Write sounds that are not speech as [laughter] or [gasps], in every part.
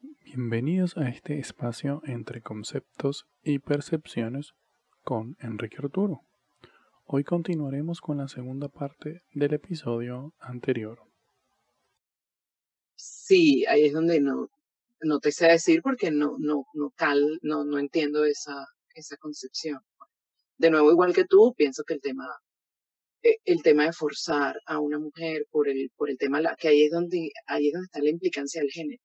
Bienvenidos a este espacio entre conceptos y percepciones con Enrique Arturo. Hoy continuaremos con la segunda parte del episodio anterior. Sí, ahí es donde no, no te sé decir porque no, no, no, cal, no, no entiendo esa, esa concepción. De nuevo, igual que tú, pienso que el tema, eh, el tema de forzar a una mujer por el, por el tema, que ahí es donde, ahí es donde está la implicancia del género.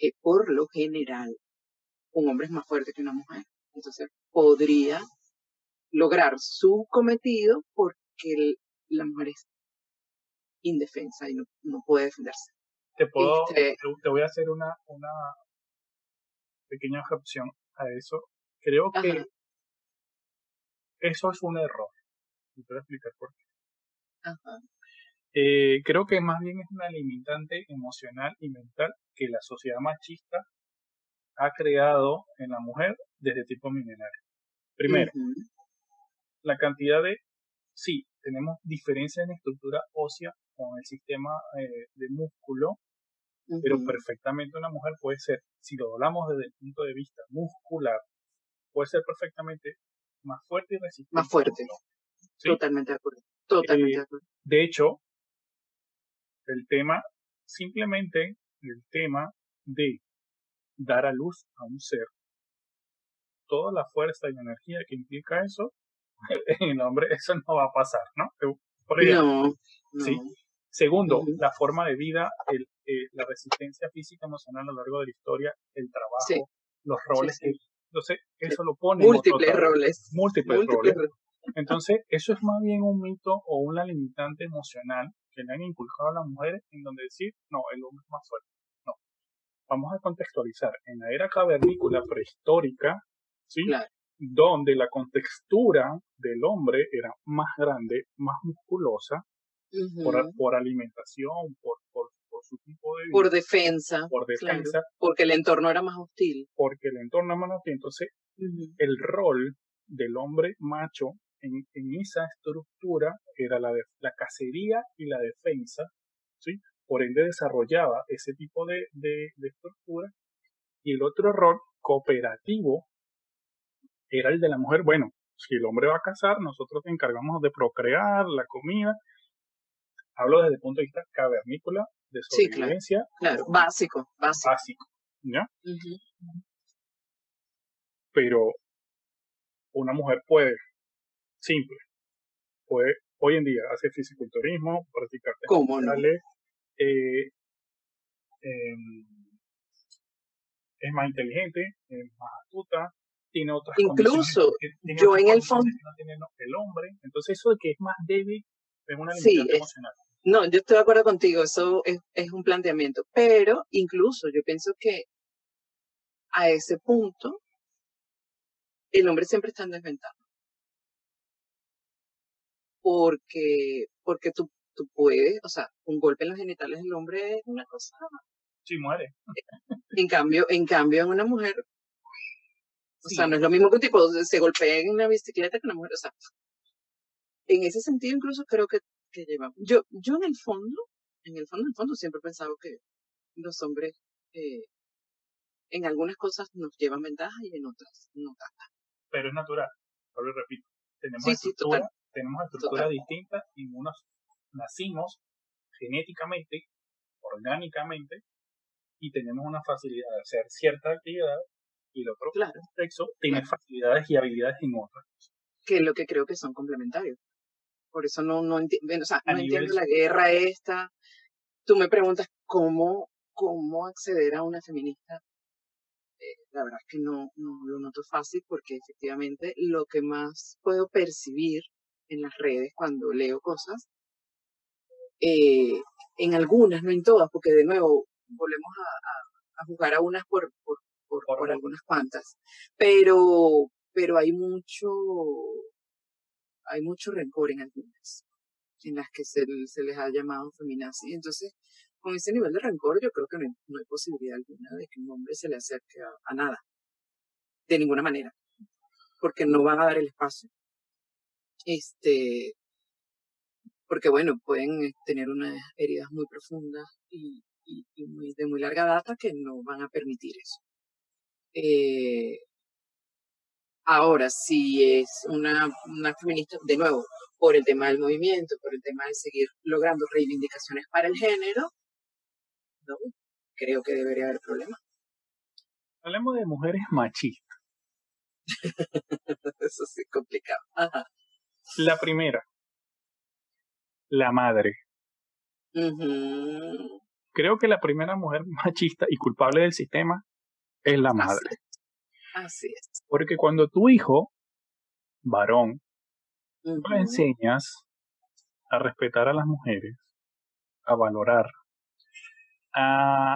Que por lo general, un hombre es más fuerte que una mujer. Entonces, podría lograr su cometido porque la mujer es indefensa y no, no puede defenderse. Te puedo, este te, voy a hacer una, una pequeña objeción a eso. Creo que eso es un error. Y te voy a explicar por qué. Eh, creo que más bien es una limitante emocional y mental que la sociedad machista ha creado en la mujer desde tiempo milenario. Primero, la cantidad de, sí, tenemos diferencias en estructura ósea con el sistema eh, de músculo, pero perfectamente una mujer puede ser, si lo hablamos desde el punto de vista muscular, puede ser perfectamente más fuerte y resistente. Más fuerte. Totalmente de acuerdo. Totalmente de eh, acuerdo. De hecho, el tema, simplemente el tema de dar a luz a un ser, toda la fuerza y energía que implica eso, [laughs] en el hombre eso no va a pasar, ¿no? Por ejemplo, no, ¿sí? Segundo, la forma de vida, el, eh, la resistencia física emocional a lo largo de la historia, el trabajo, los roles que entonces, eso lo pone. Múltiples roles. Múltiples, roles. Entonces, eso es más bien un mito o una limitante emocional que le han inculcado a las mujeres en donde decir, no, el hombre es más fuerte. No. Vamos a contextualizar. En la era cavernícola prehistórica, ¿sí? Donde la contextura del hombre era más grande, más musculosa, por, por, alimentación, por, por, su tipo de Por defensa. Por defensa. porque el entorno era más hostil. Porque el entorno era más hostil. Entonces, el rol del hombre macho en, en esa estructura era la, de, la cacería y la defensa, ¿sí? Por ende desarrollaba ese tipo de, de, de estructura. Y el otro rol cooperativo era el de la mujer. Bueno, si el hombre va a cazar, nosotros nos encargamos de procrear, la comida. Hablo desde el punto de vista cavernícola, de sobrevivencia. Sí, claro, básico, básico. Básico, ¿ya? Pero una mujer puede, simple, puede hoy en día hacer fisiculturismo, practicar ¿Cómo no? eh, eh, es más inteligente, es más astuta, tiene otras Incluso yo en el fondo no tiene el hombre, entonces eso de que es más débil es una limitación sí, emocional. No, yo estoy de acuerdo contigo, eso es, es un planteamiento, pero incluso yo pienso que a ese punto el hombre siempre está en desventaja. Porque, porque tú, tú puedes, o sea, un golpe en los genitales del hombre es una cosa. Sí, muere. En cambio, en cambio, en una mujer, o sea, no es lo mismo que un tipo se golpee en una bicicleta que una mujer, o sea, en ese sentido incluso creo que que llevamos. Yo, yo en el fondo, en el fondo, en el fondo siempre he pensado que los hombres eh, en algunas cosas nos llevan ventaja y en otras no tanta. Pero es natural, lo repito. Tenemos estructuras tenemos estructura distintas y unos nacimos genéticamente, orgánicamente, y tenemos una facilidad de hacer cierta actividad y el otro claro. sexo tiene facilidades y habilidades en otras. Que es lo que creo que son complementarios. Por eso no, no, entiendo, o sea, no entiendo la guerra esta. Tú me preguntas cómo, cómo acceder a una feminista. Eh, la verdad es que no, no lo noto fácil porque efectivamente lo que más puedo percibir en las redes cuando leo cosas, eh, en algunas, no en todas, porque de nuevo volvemos a, a, jugar a unas por, por, por, por algunas cuantas, pero, pero hay mucho, hay mucho rencor en algunas, en las que se, se les ha llamado feminazis. Entonces, con ese nivel de rencor, yo creo que no hay, posibilidad alguna de que un hombre se le acerque a, nada, de ninguna manera, porque no van a dar el espacio. Este, porque bueno, pueden tener unas heridas muy profundas y, y, de muy larga data que no van a permitir eso. Eh, ahora, si es una, una feminista, de nuevo, por el tema del movimiento, por el tema de seguir logrando reivindicaciones para el género, no, creo que debería haber problema. Hablemos de mujeres machistas. [laughs] Eso sí complicado. La primera, la madre. Creo que la primera mujer [laughs] machista y culpable del sistema es la madre. Así es. Porque cuando tu hijo, varón, le enseñas a respetar a las mujeres, a valorar, a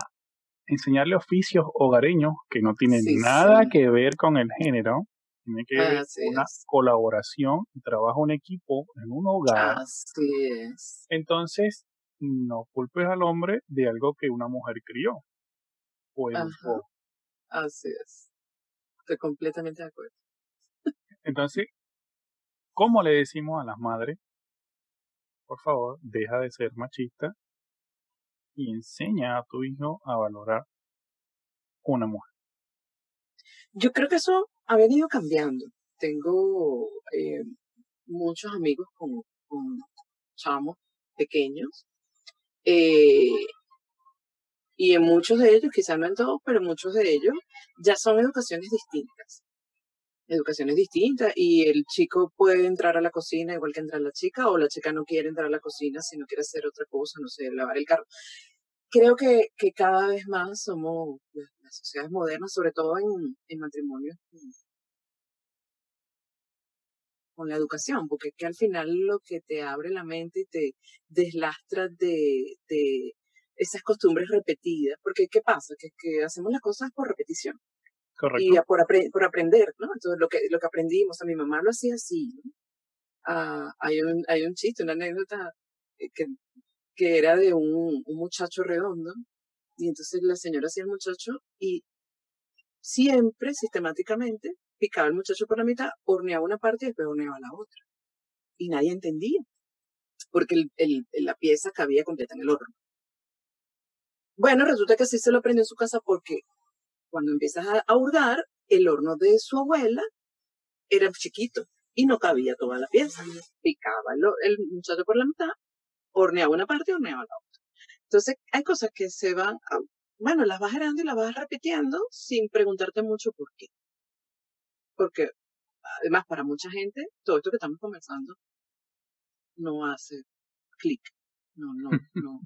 enseñarle oficios hogareños que no tienen nada que ver con el género, tiene que ver una colaboración trabajo en equipo en un hogar. Así es. Entonces, no culpes al hombre de algo que una mujer crió o Así es. Estoy completamente de acuerdo. Entonces, ¿cómo le decimos a las madres? Por favor, deja de ser machista y enseña a tu hijo a valorar una mujer. Yo creo que eso ha venido cambiando. Tengo eh, muchos amigos con, con chamos pequeños eh, y en muchos de ellos, quizás no en todos, pero muchos de ellos ya son educaciones distintas. Educaciones distintas y el chico puede entrar a la cocina igual que entra la chica o la chica no quiere entrar a la cocina si no quiere hacer otra cosa, no sé, lavar el carro. Creo que, que cada vez más somos sociedades modernas, sobre todo en, en matrimonios con la educación, porque es que al final lo que te abre la mente y te deslastra de, de esas costumbres repetidas, porque ¿qué pasa? Que, que hacemos las cosas por repetición. Correcto. Y por, por aprender, ¿no? Entonces lo que, lo que aprendimos, a mi mamá lo hacía así, ¿no? Ah, hay, un, hay un chiste, una anécdota eh, que, que era de un, un muchacho redondo, y entonces la señora hacía el muchacho y siempre, sistemáticamente, picaba el muchacho por la mitad, horneaba una parte y después horneaba la otra. Y nadie entendía, porque el, el, la pieza cabía completa en el horno. Bueno, resulta que así se lo aprendió en su casa porque cuando empiezas a, hurgar, el horno de su abuela era chiquito y no cabía toda la pieza. Picaba el, el muchacho por la mitad, horneaba una parte y horneaba la otra. Entonces, hay cosas que se van, bueno, las vas generando y las vas repitiendo sin preguntarte mucho por qué porque además para mucha gente todo esto que estamos conversando no hace clic, no, no, no.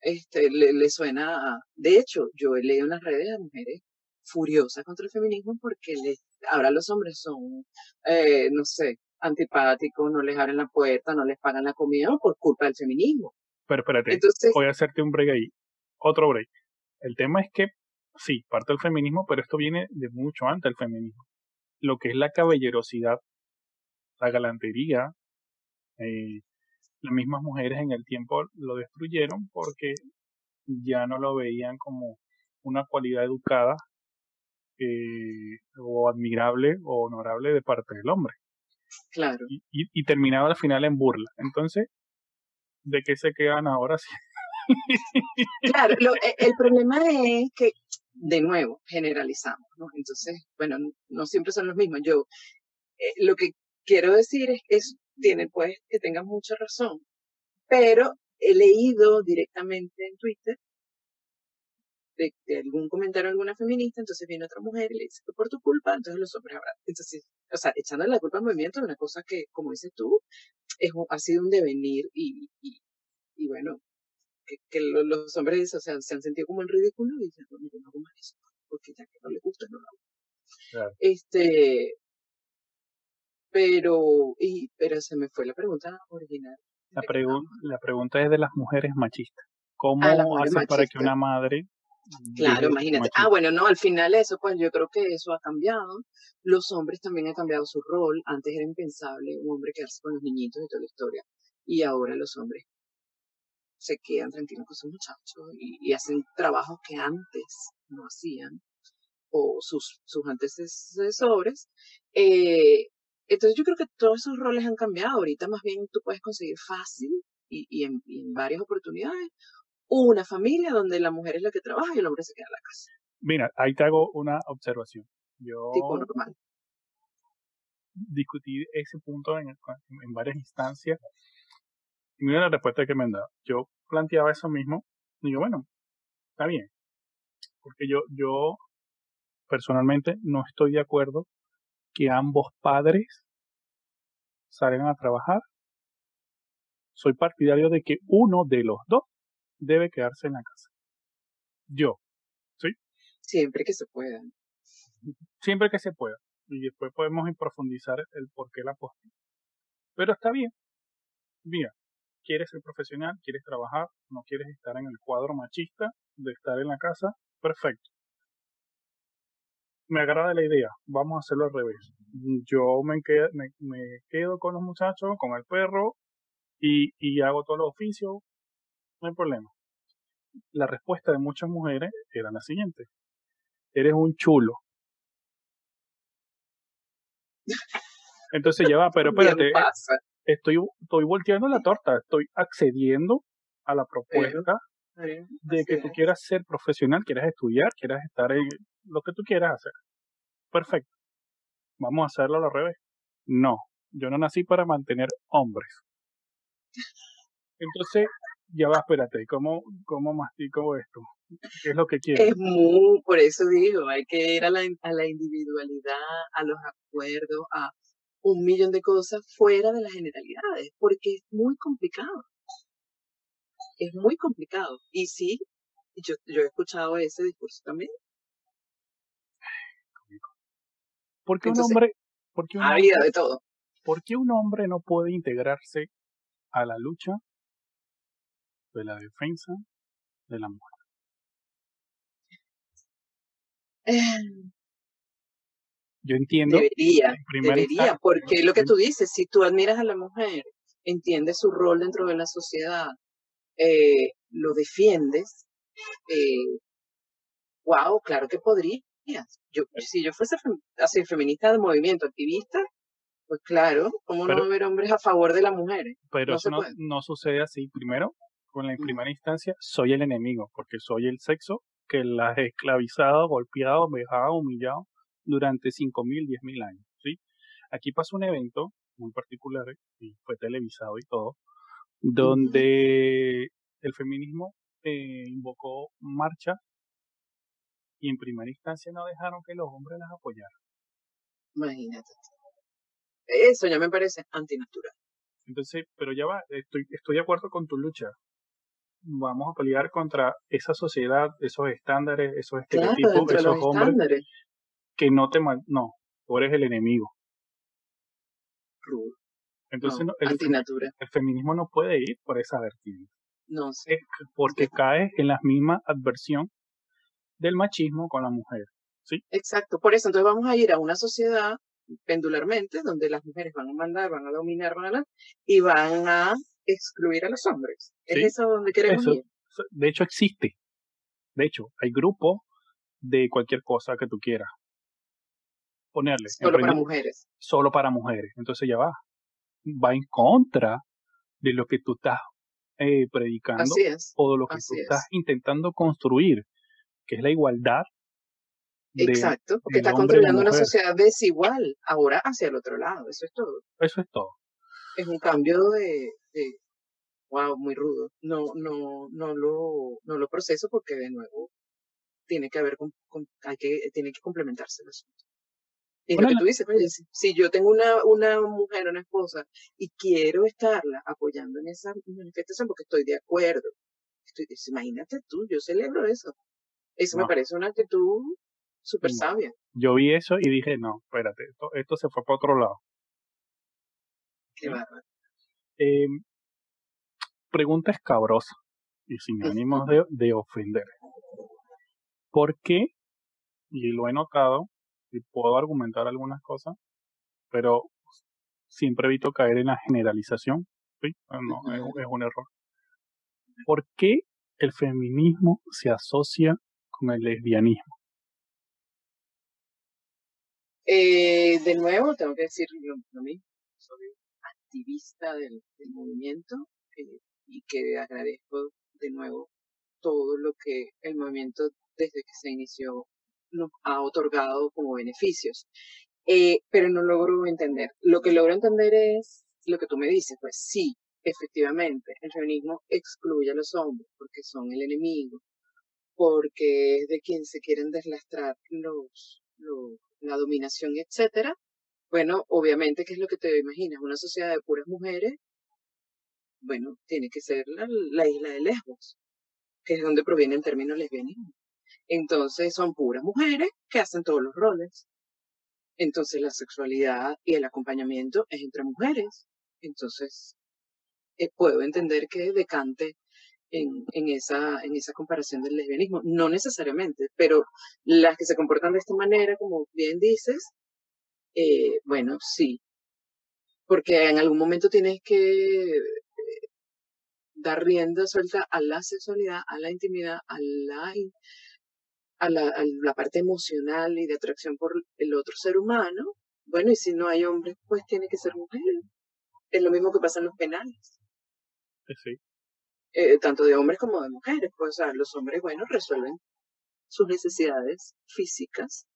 Este, le, suena a, de hecho, yo he leído en las redes a mujeres furiosas contra el feminismo porque les, ahora los hombres son, eh, no sé, antipáticos, no les abren la puerta, no les pagan la comida por culpa del feminismo. Pero espérate, voy a hacerte un break ahí, otro break. El tema es que, sí, parte del feminismo, pero esto viene de mucho antes del feminismo lo que es la caballerosidad, la galantería. Eh, las mismas mujeres en el tiempo lo destruyeron porque ya no lo veían como una cualidad educada eh, o admirable o honorable de parte del hombre. Claro. Y, y, terminaba al final en burla. Entonces, ¿de qué se quedan ahora? [laughs] claro, e, el problema es que de nuevo, generalizamos, ¿no? Entonces, bueno, no siempre son los mismos. Yo, eh, lo que quiero decir es que tiene, pues, que tengan mucha razón, pero he leído directamente en Twitter de, algún comentario de alguna feminista, entonces viene otra mujer y le dice que por tu culpa, entonces los hombres habrán. Entonces, o sea, echándole la culpa al movimiento es una cosa que, como dices tú, es, ha sido un devenir y, y, y bueno, que, los hombres o sea, se han sentido como en ridículo y dicen, bueno, yo no hago más eso, porque ya que no le gusta, no lo hago. Este, pero, y, pero se me fue la pregunta original. La, la pregunta es de las mujeres machistas. ¿Cómo ah, para que una madre Claro, imagínate. Ah, bueno, no, al final eso, pues yo creo que eso ha cambiado. Los hombres también han cambiado su rol. Antes era impensable un hombre quedarse con los niñitos y toda la historia. Y ahora los hombres se quedan tranquilos con sus muchachos y, hacen trabajos que antes no hacían o sus, sus antecesores. Eh, entonces yo creo que todos esos roles han cambiado. Ahorita más bien tú puedes conseguir fácil y, en, varias oportunidades una familia donde la mujer es la que trabaja y el hombre se queda en la casa. Mira, ahí te hago una observación. Yo tipo normal. discutí ese punto en, en varias instancias y mira la respuesta que me han dado. Yo planteaba eso mismo. Y digo, bueno, está bien. Porque yo, yo personalmente no estoy de acuerdo que ambos padres salgan a trabajar. Soy partidario de que uno de los dos debe quedarse en la casa. Yo, ¿sí? Siempre que se pueda. Siempre que se pueda. Y después podemos profundizar el por qué la postura. Pero está bien. Mira, quieres ser profesional, quieres trabajar, no quieres estar en el cuadro machista de estar en la casa, perfecto. Me agrada la idea, vamos a hacerlo al revés. Yo me quedo, me, quedo con los muchachos, con el perro y, y hago todos los oficios, no hay problema. La respuesta de muchas mujeres era la siguiente. Eres un chulo. Entonces ya va, pero espérate, estoy, estoy volteando la torta, estoy accediendo a la propuesta de que tú quieras ser profesional, quieras estudiar, quieras estar en lo que tú quieras hacer. Perfecto. Vamos a hacerlo al revés. No, yo no nací para mantener hombres. Entonces, ya va, espérate, ¿cómo, cómo mastico esto? ¿Qué es lo que quieres? Es muy, por eso digo, hay que ir a la, a la individualidad, a los acuerdos, a un millón de cosas fuera de las generalidades, porque es muy complicado. Es muy complicado. Y sí, yo, yo he escuchado ese discurso también. ¿Por qué un hombre, porque un hombre, de todo. ¿Por qué un hombre no puede integrarse a la lucha de la defensa de la mujer? Eh, yo entiendo. Debería, debería, porque lo que tú dices, si tú admiras a la mujer, entiendes su rol dentro de la sociedad, eh, lo defiendes, eh, wow, claro que podrías. Yo, si yo fuese así, feminista de movimiento, activista, pues claro, ¿cómo no haber hombres a favor de las mujeres? Pero no eso no, no, sucede así. Primero, con la primera instancia, soy el enemigo, porque soy el sexo que las he esclavizado, golpeado, vejado, humillado durante 5.000, 10.000 años. ¿sí? Aquí pasó un evento muy particular y fue televisado y todo, donde el feminismo eh, invocó marcha y en primera instancia no dejaron que los hombres las apoyaran. Imagínate. Eso ya me parece antinatural. Entonces, pero ya va, estoy, estoy de acuerdo con tu lucha. Vamos a pelear contra esa sociedad, esos estándares, esos estereotipos, esos hombres que no te mal, no, tú eres el enemigo. Entonces el, feminismo no puede ir por esa vertiente. No sé. Porque cae en la misma adversión del machismo con la mujer. ¿sí? Exacto, por eso entonces vamos a ir a una sociedad pendularmente donde las mujeres van a mandar, van a dominar, van a y van a excluir a los hombres. ¿Es eso donde queremos ir? De hecho existe. De hecho, hay grupos de cualquier cosa que tú quieras ponerle. Solo para mujeres. Solo para mujeres. Entonces ya va. Va en contra de lo que tú estás eh, predicando o de lo que tú estás intentando construir, que es la igualdad. Exacto, porque está construyendo una sociedad desigual ahora hacia el otro lado, eso es todo. Eso es todo. Es un cambio de, de wow, muy rudo. No, no, no lo, no lo proceso porque de nuevo tiene que haber, hay que, tiene que complementarse el asunto. Y lo que tú dices, si yo tengo una, una mujer, una esposa, y quiero estarla apoyando en esa manifestación porque estoy de acuerdo, estoy, imagínate tú, yo celebro eso. Eso me parece una actitud súper sabia. Yo vi eso y dije, no, espérate, esto, esto se fue para otro lado. Qué bárbaro. Eh, pregunta escabrosa y sin ánimos de, de ofender. ¿Por qué? Y lo he notado, y puedo argumentar algunas cosas, pero siempre evito caer en la generalización. ¿sí? No, es, un error. ¿Por qué el feminismo se asocia con el lesbianismo? Eh, de nuevo, tengo que decir lo, mismo. Activista del, movimiento eh, y que agradezco de nuevo todo lo que el movimiento desde que se inició nos ha otorgado como beneficios. Eh, pero no logro entender. Lo que logro entender es lo que tú me dices, pues sí, efectivamente, el feminismo excluye a los hombres porque son el enemigo, porque es de quien se quieren deslastrar los, la dominación, etcétera. Bueno, obviamente, ¿qué es lo que te imaginas? Una sociedad de puras mujeres, bueno, tiene que ser la, la isla de Lesbos, que es donde proviene el término lesbianismo. Entonces son puras mujeres que hacen todos los roles. Entonces la sexualidad y el acompañamiento es entre mujeres. Entonces eh, puedo entender que decante esa, en esa comparación del lesbianismo. No necesariamente, pero las que se comportan de esta manera, como bien dices, eh, bueno, sí. Porque en algún momento tienes que eh, dar rienda suelta a la sexualidad, a la intimidad, a la a la, parte emocional y de atracción por el otro ser humano. Bueno, y si no hay hombres, pues tiene que ser mujer. Es lo mismo que pasa en los penales. Sí. Eh, tanto de hombres como de mujeres. Pues, o sea, los hombres, bueno, resuelven sus necesidades físicas,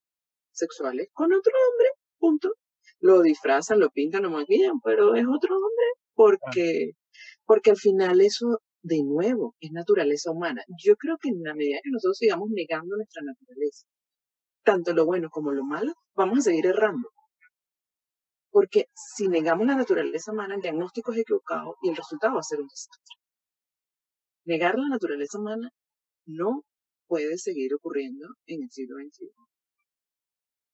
sexuales, con otro hombre, punto. Lo disfrazan, lo pintan, lo maquillan, pero es otro hombre porque, porque al final eso de nuevo, es naturaleza humana. Yo creo que en la medida que nosotros sigamos negando nuestra naturaleza, tanto lo bueno como lo malo, vamos a seguir errando. Porque si negamos la naturaleza humana, el diagnóstico es equivocado y el resultado va a ser un desastre. Negar la naturaleza humana no puede seguir ocurriendo en el siglo XXI.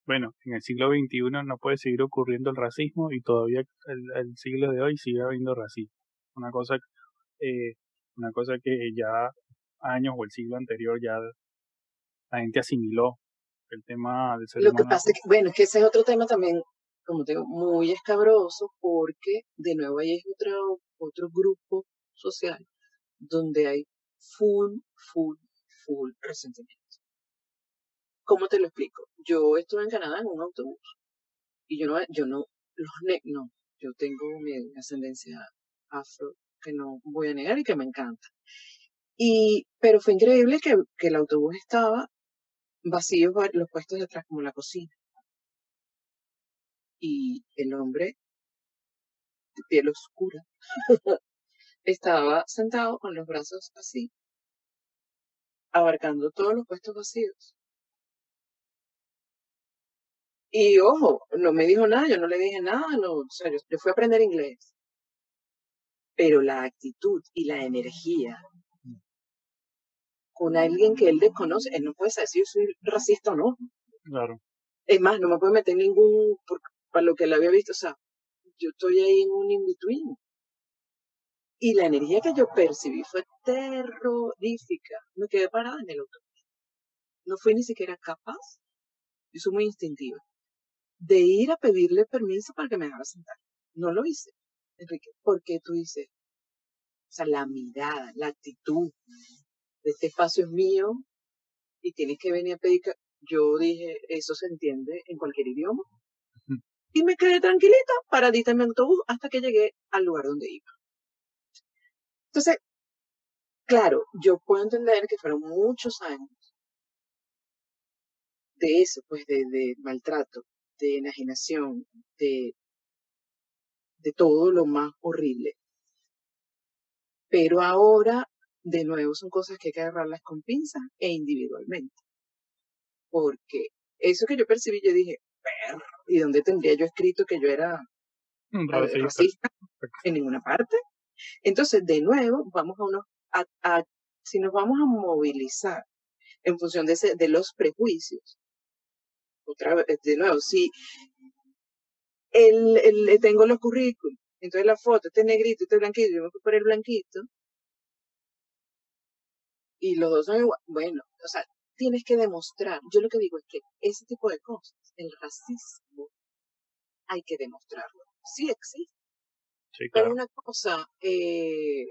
Bueno, en el siglo XXI no puede seguir ocurriendo el racismo y todavía el, el siglo de hoy sigue habiendo racismo. Una cosa eh, una cosa que ya años o el siglo anterior ya la gente asimiló el tema del ser Lo que pasa es que, bueno, es que ese es otro tema también, como te digo, muy escabroso porque de nuevo ahí es otro, otro grupo social donde hay full, full, full resentimiento. ¿Cómo te lo explico? Yo estuve en Canadá en un autobús y yo no, yo no, los no, yo tengo mi ascendencia afro que no voy a negar y que me encanta. Y, pero fue increíble que, que el autobús estaba vacío, los puestos de atrás como la cocina. Y el hombre, de piel oscura, [laughs] estaba sentado con los brazos así, abarcando todos los puestos vacíos. Y ojo, no me dijo nada, yo no le dije nada, no, o sea, yo, yo fui a aprender inglés pero la actitud y la energía con alguien que él desconoce, él no puede saber si yo soy racista o no. Claro. Es más, no me puede meter ningún, por, para lo que él había visto, o sea, yo estoy ahí en un in-between. Y la energía que yo percibí fue terrorífica. Me quedé parada en el autobús. No fui ni siquiera capaz, yo soy muy instintiva, de ir a pedirle permiso para que me dejara sentar. No lo hice. Enrique, porque tú dices, o sea, la mirada, la actitud de este espacio es mío y tienes que venir a pedir. Yo dije, eso se entiende en cualquier idioma. Y me quedé tranquilita, paradita en mi autobús, hasta que llegué al lugar donde iba. Entonces, claro, yo puedo entender que fueron muchos años de eso, pues de, de maltrato, de enajenación, de de todo lo más horrible. Pero ahora, de nuevo, son cosas que hay que agarrarlas con pinzas e individualmente. Porque eso que yo percibí, yo dije, perro, ¿y dónde tendría yo escrito que yo era racista? En ninguna parte. Entonces, de nuevo, vamos a unos, a, si nos vamos a movilizar en función de, ese, de los prejuicios, otra vez, de nuevo, si el, el, tengo los currículos, entonces la foto, este negrito, este blanquito, yo me fui por el blanquito, y los dos son igual. Bueno, o sea, tienes que demostrar. Yo lo que digo es que ese tipo de cosas, el racismo, hay que demostrarlo. Sí existe. Sí, claro. Pero una cosa, eh,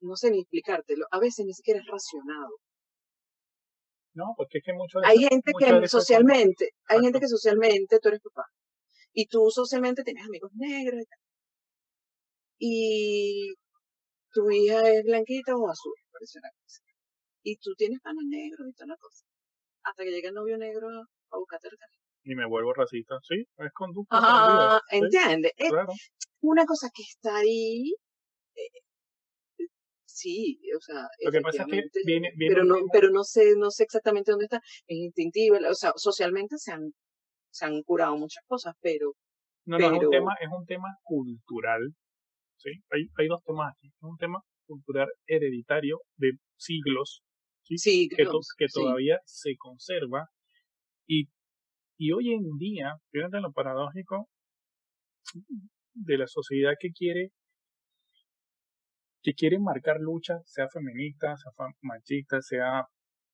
no sé ni explicártelo, a veces ni siquiera es racionado. No, porque es que mucho Hay gente que socialmente, hay gente que socialmente, tú eres papá, y tú socialmente tienes amigos negros y tal. Y tu hija es blanquita o azul, parece una cosa. y tú tienes panas negros y toda la cosa. Hasta que llega el novio negro a buscarte el Y me vuelvo racista, sí, es conducta. Ah, entiende. Claro. una cosa que está ahí, eh, sí, o sea, lo que pasa es que viene, viene pero no, pero no sé, no sé exactamente dónde está, es instintivo, o sea, socialmente se han, se han curado muchas cosas, pero no, no, es un tema, es un tema cultural, ¿sí? Hay, hay dos temas aquí, es un tema cultural hereditario de siglos, ¿sí? que, que todavía se conserva y, y hoy en día, fíjate lo paradójico de la sociedad que quiere que quiere marcar lucha, sea feminista, sea machista, sea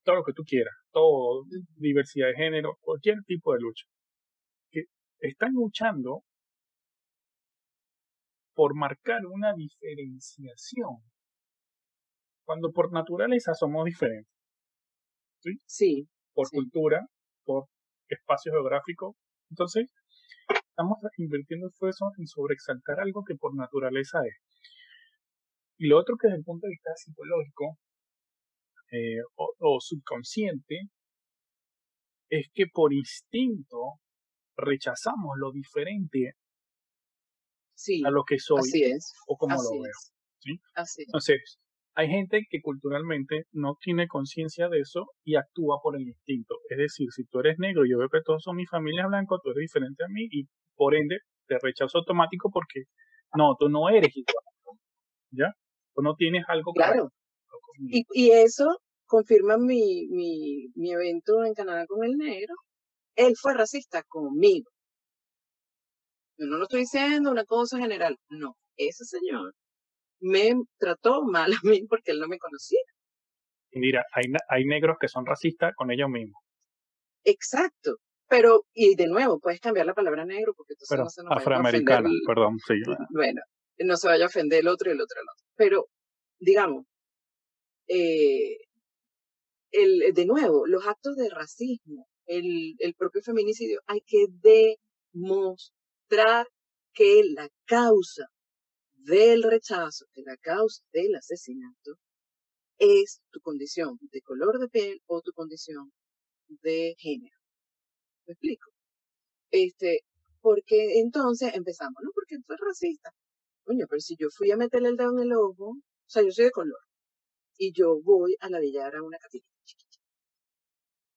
todo lo que tú quieras, todo, diversidad de género, cualquier tipo de lucha, que están luchando por marcar una diferenciación, cuando por naturaleza somos diferentes. ¿Sí? Sí. Por cultura, por espacio geográfico. Entonces, estamos invirtiendo esfuerzo en sobreexaltar algo que por naturaleza es. Y lo otro que desde el punto de vista psicológico eh, o, subconsciente es que por instinto rechazamos lo diferente a lo que soy o como lo veo. ¿sí? Así Entonces, hay gente que culturalmente no tiene conciencia de eso y actúa por el instinto. Es decir, si tú eres negro y yo veo que todos son mi familia blanca, tú eres diferente a mí y por ende te rechazo automático porque no, tú no eres igual. ¿Ya? No tienes algo claro. Y, y eso confirma mi, mi, mi evento en Canadá con el negro. Él fue racista conmigo. Yo no lo estoy diciendo una cosa general. No, ese señor me trató mal a mí porque él no me conocía. Y mira, hay, hay negros que son racistas con ellos mismos. Exacto. Pero, y de nuevo, puedes cambiar la palabra negro porque entonces no se nos afroamericana, perdón, sí. Bueno, no se vaya a ofender el otro y el otro el otro. Pero, digamos, eh, el, de nuevo, los actos de racismo, el, el propio feminicidio, hay que demostrar que la causa del rechazo, de la causa del asesinato, es tu condición de color de piel o tu condición de género. ¿Me explico? Este, porque entonces empezamos, ¿no? Porque fue racista. Coño, pero si yo fui a meterle el dedo en el ojo, o sea, yo soy de color, y yo voy a ladillar a una catita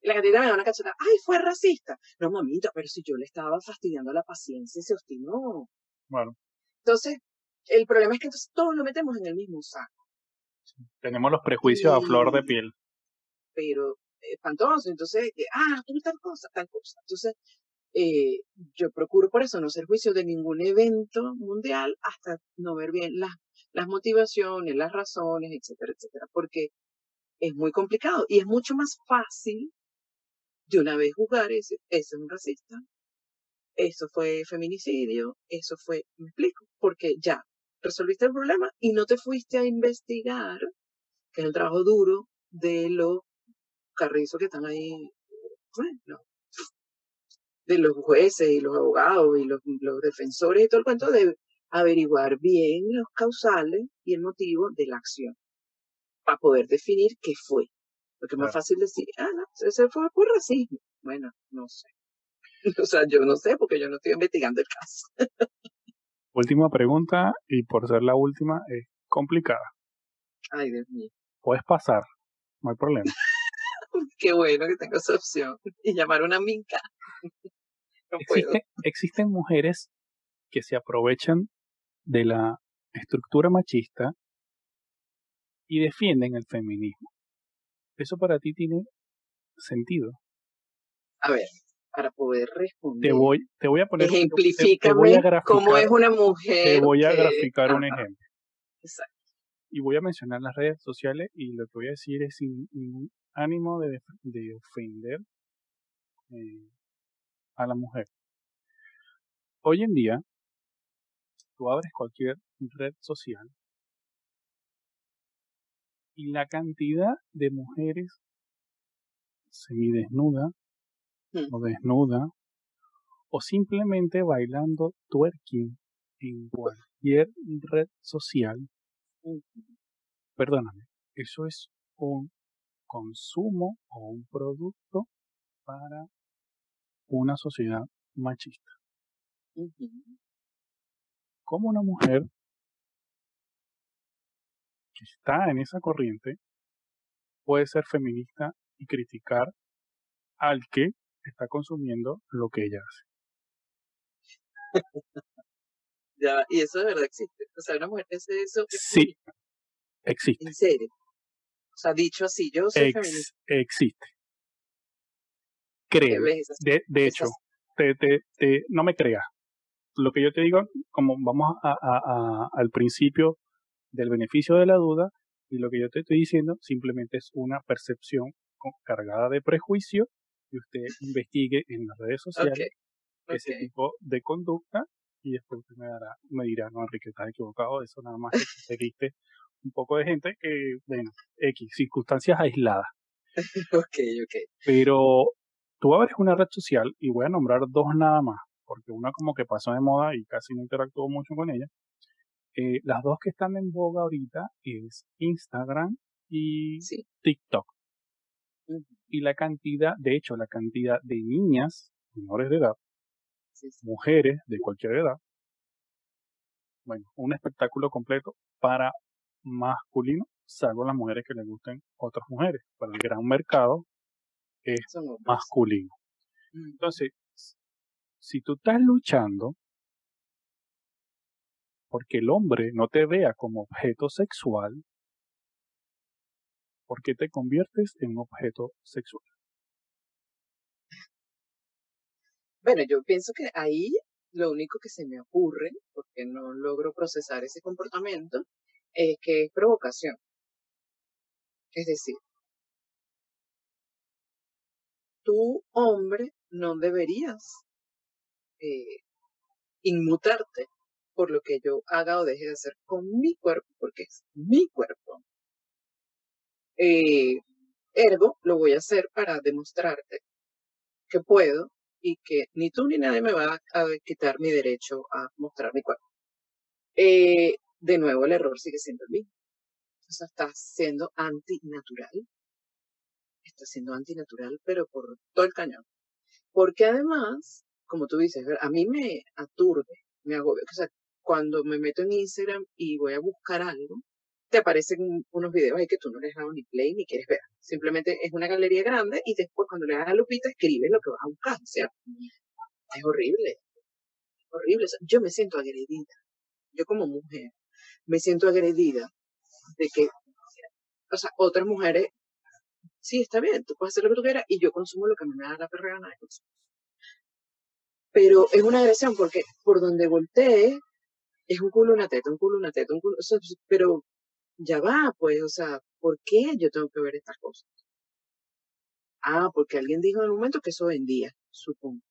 Y la catita me da una cacheta, ¡ay, fue racista! No, mamita, pero si yo le estaba fastidiando la paciencia y se obstinó. Bueno. Entonces, el problema es que entonces todos lo metemos en el mismo saco. tenemos los prejuicios a flor de piel. Pero espantoso, entonces, ah, tú tal cosa, tal cosa. Entonces, eh, yo procuro por eso no ser juicio de ningún evento mundial hasta no ver bien las, las motivaciones, las razones, etcétera, etcétera, porque es muy complicado y es mucho más fácil de una vez jugar y ese es un racista, eso fue feminicidio, eso fue, me porque ya resolviste el problema y no te fuiste a investigar, que es el trabajo duro de los carrizos que están ahí, bueno, de los jueces y los abogados y los, defensores y todo el cuento de averiguar bien los causales y el motivo de la acción para poder definir qué fue. Porque es más fácil decir, ah, no, ese fue por racismo. Bueno, no sé. [laughs] O sea, yo no sé porque yo no estoy investigando el caso. Última pregunta, y por ser la última, es complicada. Ay, Dios mío. Puedes pasar, no hay problema. [laughs] Qué bueno que tengo esa opción. Y llamar una minca. No Existe, existen mujeres que se aprovechan de la estructura machista y defienden el feminismo. ¿Eso para ti tiene sentido? A ver, para poder responder. Te voy, te voy a poner. Ejemplifícame cómo es una mujer. Te voy a graficar un ejemplo. Exacto. Y voy a mencionar las redes sociales y lo que voy a decir es sin ningún ánimo de, de ofender eh, a la mujer. Hoy en día, tú abres cualquier red social y la cantidad de mujeres semidesnudas Mm. o desnuda o simplemente bailando twerking en cualquier red social, perdóname, eso es un consumo o un producto para una sociedad machista. Como una mujer que está en esa corriente puede ser feminista y criticar al que está consumiendo lo que ella hace. [laughs] ya, y eso de verdad existe. O sea, una mujer que hace eso. Sí, existe. En serio. O sea, dicho así, yo soy feminista. Existe. Creo. De, de hecho, te, te, te, no me creas. Lo que yo te digo, como vamos a, a, al principio del beneficio de la duda, y lo que yo te estoy diciendo simplemente es una percepción cargada de prejuicio y usted [laughs] investigue en las redes sociales ese tipo de conducta y después usted me, dará, me dirá, no, Enrique, estás equivocado, eso nada más seguiste [laughs] un poco de gente que, bueno, X, circunstancias aisladas. [laughs] ok, ok. Pero tú abres una red social y voy a nombrar dos nada más, porque una como que pasó de moda y casi no interactuó mucho con ella. Eh, las dos que están en boga ahorita es Instagram y TikTok. Y la cantidad, de hecho, la cantidad de niñas menores de edad, mujeres de cualquier edad, bueno, un espectáculo completo para masculino, salvo las mujeres que le gusten otras mujeres. Para el gran mercado es masculino. Mm. Entonces, si tú estás luchando porque el hombre no te vea como objeto sexual, ¿por qué te conviertes en un objeto sexual? Bueno, yo pienso que ahí lo único que se me ocurre, porque no logro procesar ese comportamiento, es que es provocación. Es decir, tú, hombre, no deberías eh, inmutarte por lo que yo haga o deje de hacer con mi cuerpo, porque es mi cuerpo. Eh, ergo, lo voy a hacer para demostrarte que puedo y que ni tú ni nadie me va a, quitar mi derecho a mostrar mi cuerpo. Eh, de nuevo, el error sigue siendo el mismo. O sea, está siendo antinatural. Está siendo antinatural, pero por todo el cañón. Porque además, como tú dices, a mí me aturde, me agobia. O sea, cuando me meto en Instagram y voy a buscar algo, te aparecen unos videos ahí que tú no les has dado ni play ni quieres ver. Simplemente es una galería grande y después cuando le das a Lupita escribes lo que vas a buscar. O sea, es horrible. Es horrible. yo me siento agredida. Yo como mujer me siento agredida de que, o sea, otras mujeres, sí, está bien, tú puedes hacer lo que tú quieras y yo consumo lo que me da la perra gana de consumir. Pero es una agresión porque por donde voltee es un culo, una teta, un culo, una teta, un culo, pero ya va, pues, o sea, ¿por qué yo tengo que ver estas cosas? Ah, porque alguien dijo en el momento que eso vendía, supongo.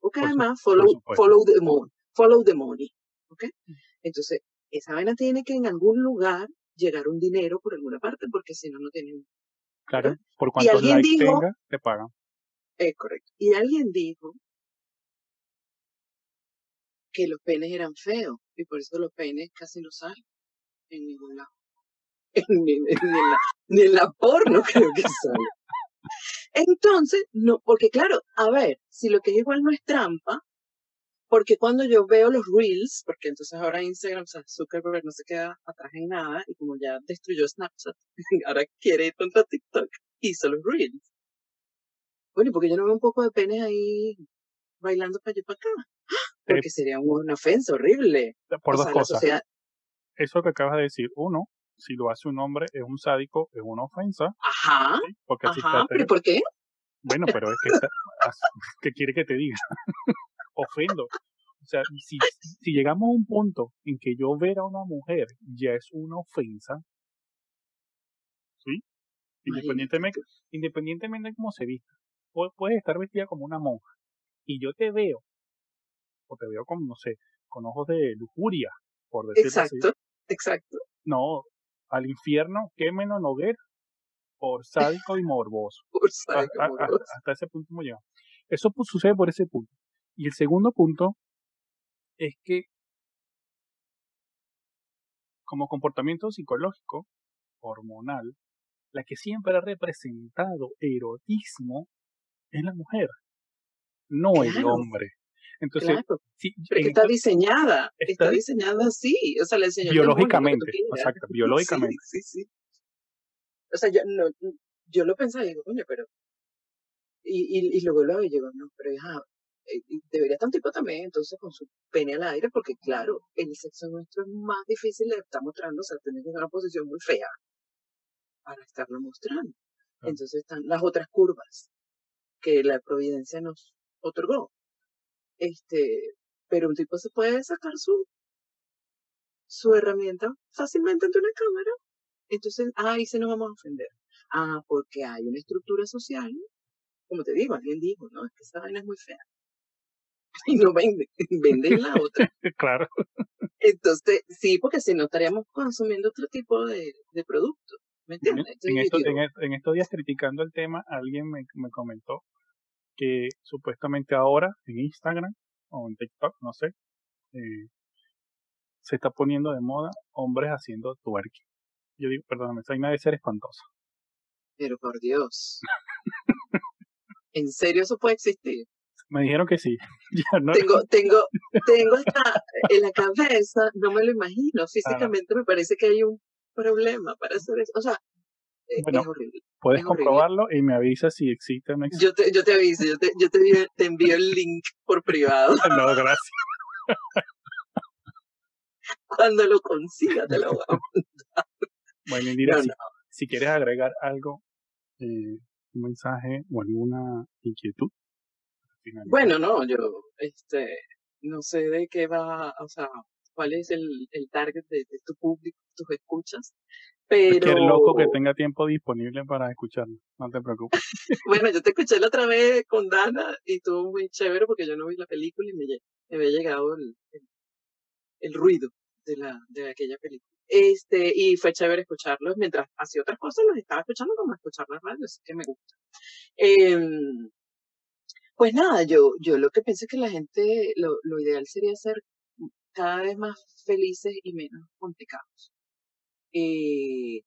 Porque además, follow, follow the money, follow the money, ¿ok? Mm. Entonces, esa vaina tiene que en algún lugar llegar un dinero por alguna parte, porque si no, no tienen. Claro, por cuanto likes tenga, te pagan. Es correcto. Y alguien dijo que los penes eran feos y por eso los penes casi no salen en ningún lado. [laughs] ni, en la, porno [laughs] creo que sale. Entonces, no, porque claro, a ver, si lo que es igual no es trampa, porque cuando yo veo los reels, porque entonces ahora Instagram, o sea, Zuckerberg no se queda atrás en nada, y como ya destruyó Snapchat, [laughs] ahora quiere ir contra TikTok, hizo los reels. Bueno, y porque yo no veo un poco de penes ahí bailando para allá para acá. [gasps] Porque sería una ofensa horrible. Por dos cosas. Eso que acabas de decir, uno, si lo hace un hombre es un sádico, es una ofensa. Ajá. Porque ajá. ¿Pero por qué? Bueno, pero es que, [laughs] ¿qué quiere que te diga? [laughs] Ofendo. O sea, si, si llegamos a un punto en que yo ver a una mujer ya es una ofensa, ¿sí? Independientemente, independientemente de cómo se vista. Puedes estar vestida como una monja. Y yo te veo o te veo con, no sé, con ojos de lujuria, por decirlo exacto, así. Exacto, No, al infierno, quémeno en hoguera por sádico y morboso. [laughs] por sádico hasta, morboso. Hasta, ese punto hemos llegado. Eso sucede por ese punto. Y el segundo punto es que como comportamiento psicológico, hormonal, la que siempre ha representado erotismo es la mujer, no el hombre. Entonces, está diseñada, está, diseñada así, o sea, le biológicamente, exacto, [laughs] biológicamente. Sí, sí, O sea, yo, no, yo lo pensaba y digo, coño, pero... Y, y, y luego lo llegó, no, pero ya, debería estar un tipo también, entonces, con su pene al aire, porque claro, el sexo nuestro es más difícil de estar mostrando, o sea, tiene que una posición muy fea para estarlo mostrando. Entonces están las otras curvas que la providencia nos otorgó. Este, pero un tipo se puede sacar su, su herramienta fácilmente ante una cámara. Entonces, ahí se nos vamos a ofender. Ah, porque hay una estructura social, como te digo, alguien dijo, no, es que esa vaina es muy fea. [laughs] Y no vende, venden la otra. [laughs] claro. Entonces, sí, porque si no estaríamos consumiendo otro tipo de, de producto. ¿Me entiendes? En, en, estos días criticando el tema, alguien me, me comentó que supuestamente ahora en Instagram o en TikTok, no sé, eh, se está poniendo de moda hombres haciendo twerking. Yo digo, perdóname, esa vaina de ser espantosa. Pero por Dios. ¿En serio eso puede existir? Me dijeron que sí. [laughs] Tengo, tengo, tengo hasta en la cabeza, no me lo imagino. Físicamente me parece que hay un problema para hacer eso. O sea, es horrible. Puedes comprobarlo y me avisas si existe o no existe. Yo te, yo te aviso, yo, te, yo te, te envío el link por privado. [laughs] no, gracias. Cuando lo consiga te lo voy a mandar. Bueno, Indira, si, quieres agregar algo, eh, un mensaje o alguna inquietud. Bueno, no, yo este, no sé de qué va, o sea, cuál es el, el target de, de tu público, tus escuchas, pero... Cualquier loco que tenga tiempo disponible para escucharlo, no te preocupes. [laughs] bueno, yo te escuché la otra vez con Dana y estuvo muy chévere porque yo no vi la película y me, me había llegado el, el, ruido de, la, de aquella película. Este, y fue chévere escucharlos mientras hacía otras cosas, los estaba escuchando como escuchar la radio, así que me gusta. Eh, pues nada, yo, yo lo que pienso es que la gente, lo, lo ideal sería ser cada vez más felices y menos complicados eh,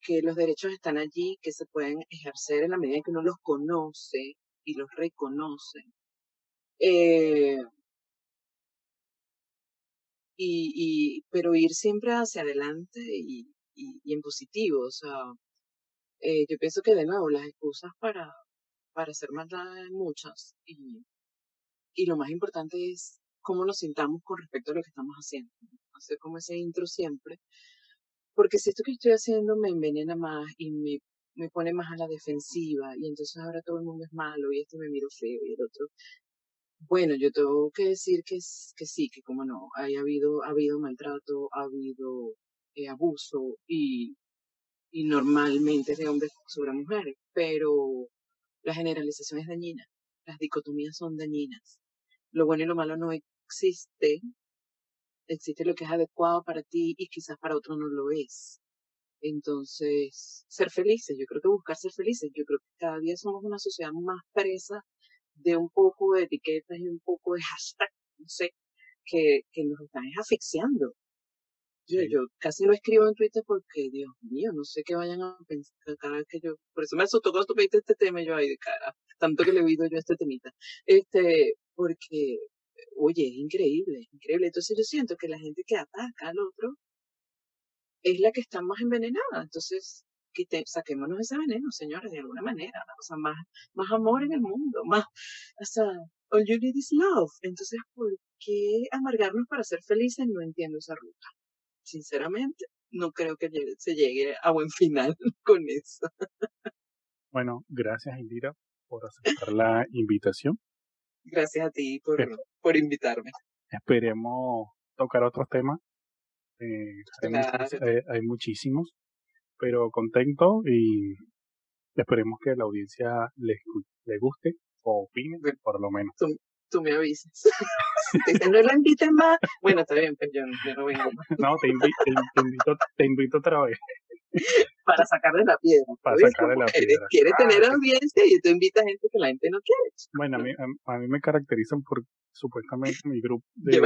que los derechos están allí, que se pueden ejercer en la medida en que uno los conoce y los reconoce. Eh, y, y, pero ir siempre hacia adelante y, y, en positivo, o sea, eh, yo pienso que de nuevo las excusas para, para hacer maldad hay muchas y, y lo más importante es cómo nos sintamos con respecto a lo que estamos haciendo. Hacer como ese intro siempre porque si esto que estoy haciendo me envenena más y me, me pone más a la defensiva y entonces ahora todo el mundo es malo y este me miro feo y el otro. Bueno, yo tengo que decir que, que sí, que como no, ha habido, ha habido maltrato, ha habido eh, abuso y, y normalmente de hombres sobre mujeres, pero la generalización es dañina, las dicotomías son dañinas. Lo bueno y lo malo no existe, existe lo que es adecuado para ti y quizás para otro no lo es. Entonces, ser felices, yo creo que buscar ser felices, yo creo que cada día somos una sociedad más presa de un poco de etiquetas y un poco de [laughs] hashtag, no sé, que, que nos están asfixiando. Yo, yo casi lo escribo en Twitter porque, Dios mío, no sé qué vayan a pensar cada vez que yo, por eso me asustó cuando tú pediste este tema yo ahí de cara, tanto que le he oído yo este temita. Este, porque oye, es increíble, increíble. Entonces yo siento que la gente que ataca al otro es la que está más envenenada. Entonces, que saquémonos ese veneno, señores, de alguna manera. O sea, más, más amor en el mundo, más, o sea, all you need is love. Entonces, ¿por qué amargarnos para ser felices? No entiendo esa ruta. Sinceramente, no creo que se llegue a buen final [laughs] con eso. Bueno, gracias Indira por aceptar la invitación. Gracias a ti por, por invitarme. Esperemos tocar otros temas. Eh, eh, hay, muchísimos, pero contento y esperemos que la audiencia le, le guste o opine, por lo menos. Tú, tú me avisas. [laughs] no la inviten más. Bueno, está bien, pero pues yo, no vengo más. No, te invito, te invito otra vez. para sacarle la piedra. Para sacarle la piedra. Quiere, tener audiencia y tú invitas gente que la gente no quiere. Bueno, a mí, a, mí me caracterizan por supuestamente mi grupo de,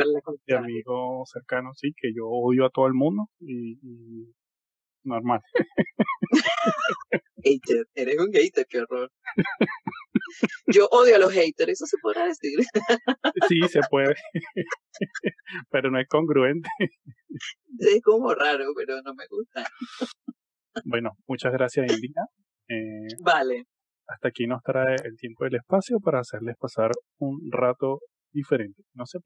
de, amigos cercanos, sí, que yo odio a todo el mundo y, y normal. [laughs] Hater, eres un hater, qué horror. [laughs] Yo odio a los haters, eso se podrá decir. Sí, se puede, [laughs] pero no es congruente. Es como raro, pero no me gusta. Bueno, muchas gracias, Indina. Eh, vale. Hasta aquí nos trae el tiempo y el espacio para hacerles pasar un rato diferente. No se